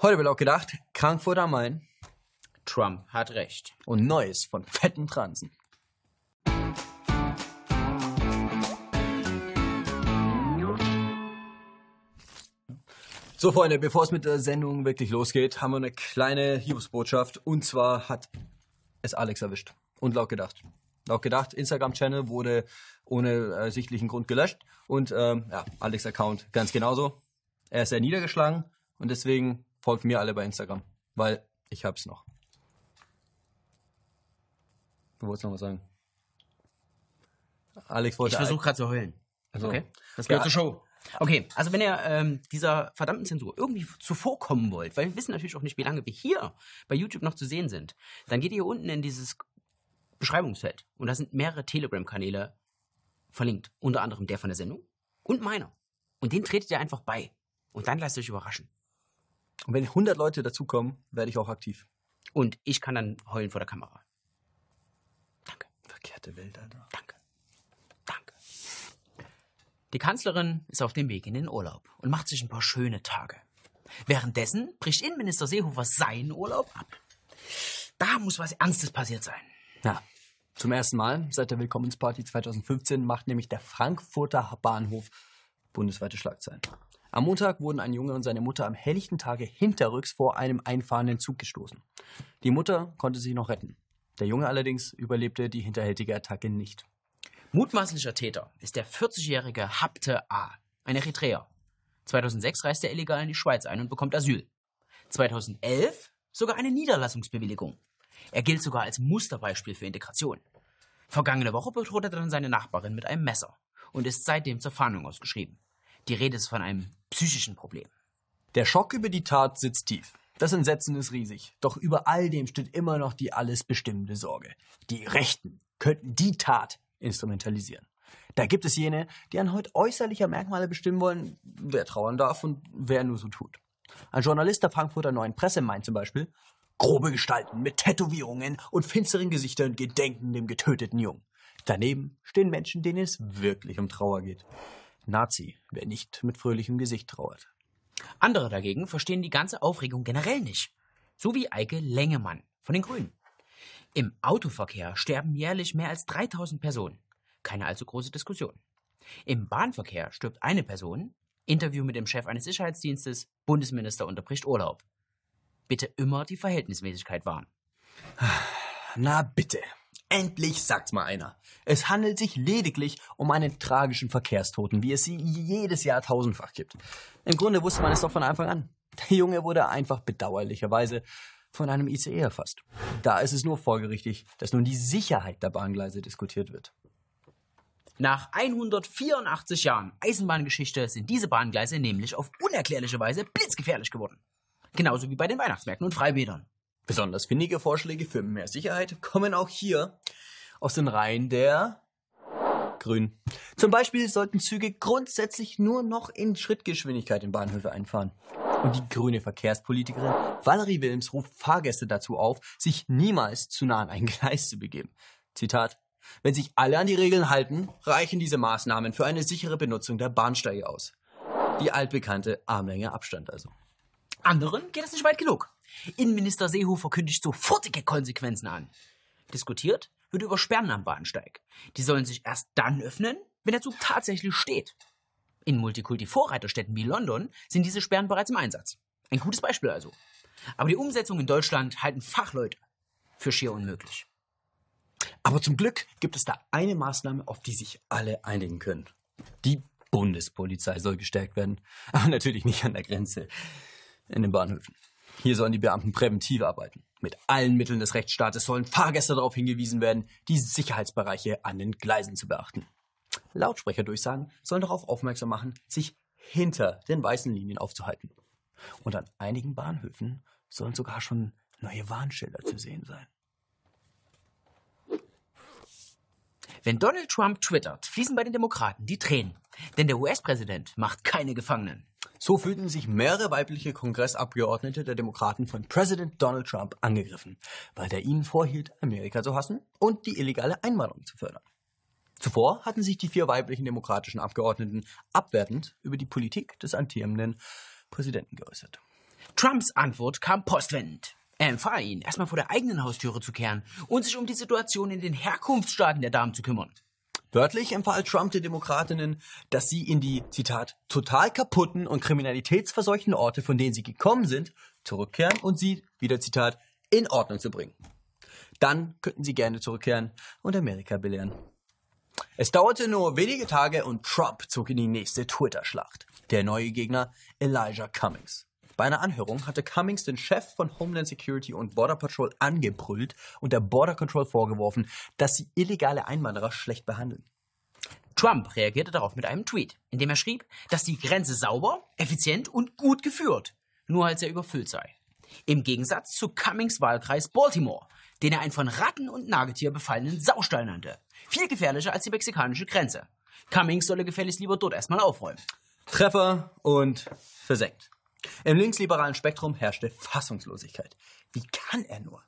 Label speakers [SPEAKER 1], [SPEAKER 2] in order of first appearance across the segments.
[SPEAKER 1] Heute wird auch gedacht, Frankfurt am Main
[SPEAKER 2] Trump hat recht.
[SPEAKER 1] und Neues von fetten Transen. So, Freunde, bevor es mit der Sendung wirklich losgeht, haben wir eine kleine Hiobsbotschaft. Und zwar hat es Alex erwischt. Und laut gedacht. Laut gedacht, Instagram-Channel wurde ohne ersichtlichen Grund gelöscht. Und ähm, ja, Alex-Account ganz genauso. Er ist sehr niedergeschlagen und deswegen folgt mir alle bei Instagram. Weil ich hab's noch. Du wolltest noch was sagen. Alex wollte.
[SPEAKER 2] Ich versuche gerade zu heulen.
[SPEAKER 1] Also,
[SPEAKER 2] Okay? Das
[SPEAKER 1] Ja.
[SPEAKER 2] gehört zur Show. Okay, also wenn ihr ähm, dieser verdammten Zensur irgendwie zuvorkommen wollt, weil wir wissen natürlich auch nicht, wie lange wir hier bei YouTube noch zu sehen sind, dann geht ihr hier unten in dieses Beschreibungsfeld und da sind mehrere Telegram-Kanäle verlinkt. Unter anderem der von der Sendung und meiner. Und den tretet ihr einfach bei. Und dann lasst euch überraschen.
[SPEAKER 1] Und wenn 100 Leute dazukommen, werde ich auch aktiv.
[SPEAKER 2] Und ich kann dann heulen vor der Kamera. Danke.
[SPEAKER 1] Verkehrte Welt, Alter.
[SPEAKER 2] Danke. Danke. Die Kanzlerin ist auf dem Weg in den Urlaub und macht sich ein paar schöne Tage. Währenddessen bricht Innenminister Seehofer seinen Urlaub ab. Da muss was Ernstes passiert sein.
[SPEAKER 1] Ja, zum ersten Mal seit der Willkommensparty 2015 macht nämlich der Frankfurter Bahnhof bundesweite Schlagzeilen. Am Montag wurden ein Junge und seine Mutter am helllichten Tage hinterrücks vor einem einfahrenden Zug gestoßen. Die Mutter konnte sich noch retten. Der Junge allerdings überlebte die hinterhältige Attacke nicht.
[SPEAKER 2] Mutmaßlicher Täter ist der 40-jährige Habte A., ein Eritreer. 2006 reist er illegal in die Schweiz ein und bekommt Asyl. 2011 sogar eine Niederlassungsbewilligung. Er gilt sogar als Musterbeispiel für Integration. Vergangene Woche bedroht er dann seine Nachbarin mit einem Messer und ist seitdem zur Fahndung ausgeschrieben. Die Rede ist von einem psychischen Problem.
[SPEAKER 1] Der Schock über die Tat sitzt tief. Das Entsetzen ist riesig. Doch über all dem steht immer noch die alles bestimmende Sorge. Die Rechten könnten die Tat instrumentalisieren. Da gibt es jene, die anhand äußerlicher Merkmale bestimmen wollen, wer trauern darf und wer nur so tut. Ein Journalist der Frankfurter Neuen Presse meint zum Beispiel, grobe Gestalten mit Tätowierungen und finsteren Gesichtern gedenken dem getöteten Jungen. Daneben stehen Menschen, denen es wirklich um Trauer geht. Nazi, wer nicht mit fröhlichem Gesicht trauert.
[SPEAKER 2] Andere dagegen verstehen die ganze Aufregung generell nicht. So wie Eike Lengemann von den Grünen. Im Autoverkehr sterben jährlich mehr als 3000 Personen. Keine allzu große Diskussion. Im Bahnverkehr stirbt eine Person. Interview mit dem Chef eines Sicherheitsdienstes. Bundesminister unterbricht Urlaub. Bitte immer die Verhältnismäßigkeit wahren.
[SPEAKER 1] Na bitte. Endlich sagt's mal einer. Es handelt sich lediglich um einen tragischen Verkehrstoten, wie es sie jedes Jahr tausendfach gibt. Im Grunde wusste man es doch von Anfang an. Der Junge wurde einfach bedauerlicherweise von einem ICE erfasst. Da ist es nur folgerichtig, dass nun die Sicherheit der Bahngleise diskutiert wird.
[SPEAKER 2] Nach 184 Jahren Eisenbahngeschichte sind diese Bahngleise nämlich auf unerklärliche Weise blitzgefährlich geworden. Genauso wie bei den Weihnachtsmärkten und Freibädern.
[SPEAKER 1] Besonders findige Vorschläge für mehr Sicherheit kommen auch hier aus den Reihen der Grünen. Zum Beispiel sollten Züge grundsätzlich nur noch in Schrittgeschwindigkeit in Bahnhöfe einfahren. Und die grüne Verkehrspolitikerin Valerie Wilms ruft Fahrgäste dazu auf, sich niemals zu nah an ein Gleis zu begeben. Zitat. Wenn sich alle an die Regeln halten, reichen diese Maßnahmen für eine sichere Benutzung der Bahnsteige aus. Die altbekannte Armlänge Abstand also.
[SPEAKER 2] Anderen geht es nicht weit genug. Innenminister Seehofer kündigt sofortige Konsequenzen an. Diskutiert wird über Sperren am Bahnsteig. Die sollen sich erst dann öffnen, wenn der Zug tatsächlich steht. In Multikulti-Vorreiterstädten wie London sind diese Sperren bereits im Einsatz. Ein gutes Beispiel also. Aber die Umsetzung in Deutschland halten Fachleute für schier unmöglich.
[SPEAKER 1] Aber zum Glück gibt es da eine Maßnahme, auf die sich alle einigen können. Die Bundespolizei soll gestärkt werden. Aber natürlich nicht an der Grenze. In den Bahnhöfen. Hier sollen die Beamten präventiv arbeiten. Mit allen Mitteln des Rechtsstaates sollen Fahrgäste darauf hingewiesen werden, die Sicherheitsbereiche an den Gleisen zu beachten. Lautsprecherdurchsagen sollen darauf aufmerksam machen, sich hinter den weißen Linien aufzuhalten. Und an einigen Bahnhöfen sollen sogar schon neue Warnschilder zu sehen sein.
[SPEAKER 2] Wenn Donald Trump twittert, fließen bei den Demokraten die Tränen. Denn der US-Präsident macht keine Gefangenen.
[SPEAKER 1] So fühlten sich mehrere weibliche Kongressabgeordnete der Demokraten von Präsident Donald Trump angegriffen, weil der ihnen vorhielt, Amerika zu hassen und die illegale Einwanderung zu fördern. Zuvor hatten sich die vier weiblichen demokratischen Abgeordneten abwertend über die Politik des amtierenden Präsidenten geäußert.
[SPEAKER 2] Trumps Antwort kam postwendend. Er empfahl ihnen, erstmal vor der eigenen Haustüre zu kehren und sich um die Situation in den Herkunftsstaaten der Damen zu kümmern.
[SPEAKER 1] Wörtlich empfahl Trump den Demokratinnen, dass sie in die, Zitat, total kaputten und kriminalitätsverseuchten Orte, von denen sie gekommen sind, zurückkehren und sie, wieder Zitat, in Ordnung zu bringen. Dann könnten sie gerne zurückkehren und Amerika belehren. Es dauerte nur wenige Tage und Trump zog in die nächste Twitter-Schlacht. Der neue Gegner Elijah Cummings. Bei einer Anhörung hatte Cummings den Chef von Homeland Security und Border Patrol angebrüllt und der Border Control vorgeworfen, dass sie illegale Einwanderer schlecht behandeln.
[SPEAKER 2] Trump reagierte darauf mit einem Tweet, in dem er schrieb, dass die Grenze sauber, effizient und gut geführt, nur als er überfüllt sei. Im Gegensatz zu Cummings Wahlkreis Baltimore, den er einen von Ratten und Nagetier befallenen Saustall nannte. Viel gefährlicher als die mexikanische Grenze. Cummings solle gefälligst lieber dort erstmal aufräumen.
[SPEAKER 1] Treffer und versenkt. Im linksliberalen Spektrum herrschte Fassungslosigkeit. Wie kann er nur?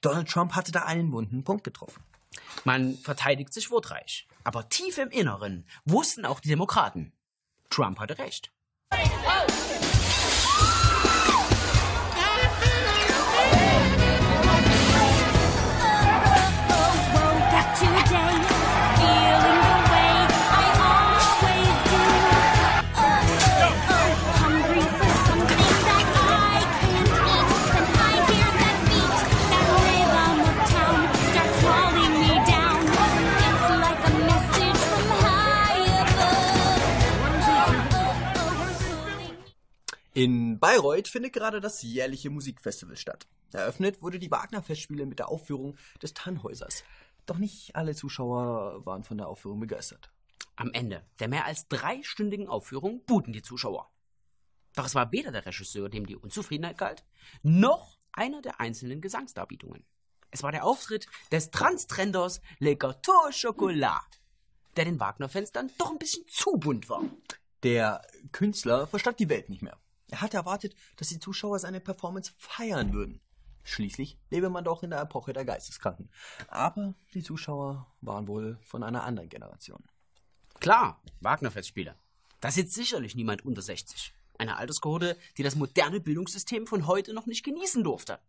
[SPEAKER 1] Donald Trump hatte da einen wunden Punkt getroffen.
[SPEAKER 2] Man verteidigt sich wortreich. Aber tief im Inneren wussten auch die Demokraten. Trump hatte recht.
[SPEAKER 3] woke
[SPEAKER 1] In Bayreuth findet gerade das jährliche Musikfestival statt. Eröffnet wurde die Wagner-Festspiele mit der Aufführung des Tannhäusers. Doch nicht alle Zuschauer waren von der Aufführung begeistert.
[SPEAKER 2] Am Ende der mehr als dreistündigen Aufführung buhten die Zuschauer. Doch es war weder der Regisseur, dem die Unzufriedenheit galt, noch einer der einzelnen Gesangsdarbietungen. Es war der Auftritt des Transtrenders Le Gâteau Chocolat, der den Wagner-Fans dann doch ein bisschen zu bunt war.
[SPEAKER 1] Der Künstler verstand die Welt nicht mehr. Er hatte erwartet, dass die Zuschauer seine Performance feiern würden. Schließlich lebe man doch in der Epoche der Geisteskranken. Aber die Zuschauer waren wohl von einer anderen Generation.
[SPEAKER 2] Klar, Wagner-Festspiele. Da sitzt sicherlich niemand unter 60. Eine Alterskohorte, die das moderne Bildungssystem von heute noch nicht genießen durfte.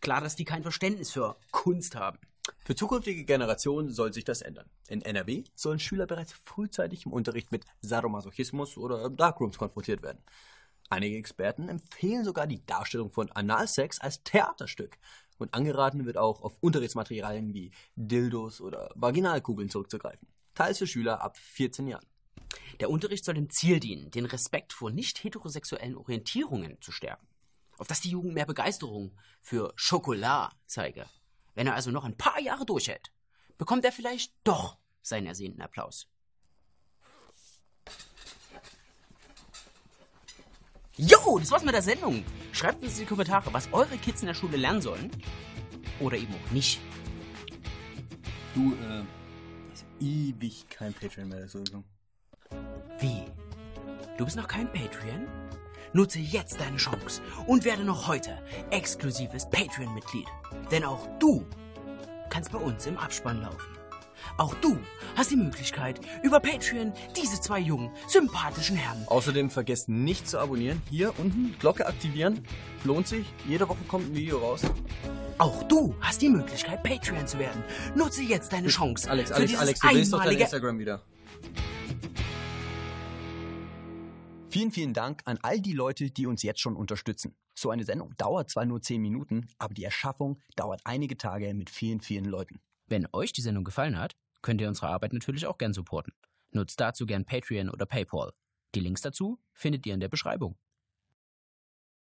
[SPEAKER 2] Klar, dass die kein Verständnis für Kunst haben.
[SPEAKER 1] Für zukünftige Generationen soll sich das ändern. In NRW sollen Schüler bereits frühzeitig im Unterricht mit Sadomasochismus oder Darkrooms konfrontiert werden. Einige Experten empfehlen sogar die Darstellung von Analsex als Theaterstück. Und angeraten wird auch auf Unterrichtsmaterialien wie Dildos oder Vaginalkugeln zurückzugreifen. Teils für Schüler ab 14 Jahren.
[SPEAKER 2] Der Unterricht soll dem Ziel dienen, den Respekt vor nicht heterosexuellen Orientierungen zu stärken. Auf dass die Jugend mehr Begeisterung für Schokolad zeige. Wenn er also noch ein paar Jahre durchhält, bekommt er vielleicht doch seinen ersehnten Applaus. Jo, das war's mit der Sendung. Schreibt uns in die Kommentare, was eure Kids in der Schule lernen sollen. Oder eben auch nicht.
[SPEAKER 1] Du, äh, hast ewig kein Patreon mehr dazu gekommen.
[SPEAKER 2] Wie? Du bist noch kein Patreon? Nutze jetzt deine Chance und werde noch heute exklusives Patreon-Mitglied. Denn auch du kannst bei uns im Abspann laufen. Auch du hast die Möglichkeit, über Patreon diese zwei jungen, sympathischen Herren.
[SPEAKER 1] Außerdem vergesst nicht zu abonnieren. Hier unten Glocke aktivieren. Lohnt sich. Jede Woche kommt ein Video raus.
[SPEAKER 2] Auch du hast die Möglichkeit, Patreon zu werden. Nutze jetzt deine Chance.
[SPEAKER 1] Alex,
[SPEAKER 2] für
[SPEAKER 1] Alex, Alex, du willst doch dein Instagram wieder. Vielen, vielen Dank an all die Leute, die uns jetzt schon unterstützen. So eine Sendung dauert zwar nur 10 Minuten, aber die Erschaffung dauert einige Tage mit vielen, vielen Leuten.
[SPEAKER 2] Wenn euch die Sendung gefallen hat, könnt ihr unsere Arbeit natürlich auch gern supporten. Nutzt dazu gern Patreon oder PayPal. Die Links dazu findet ihr in der Beschreibung.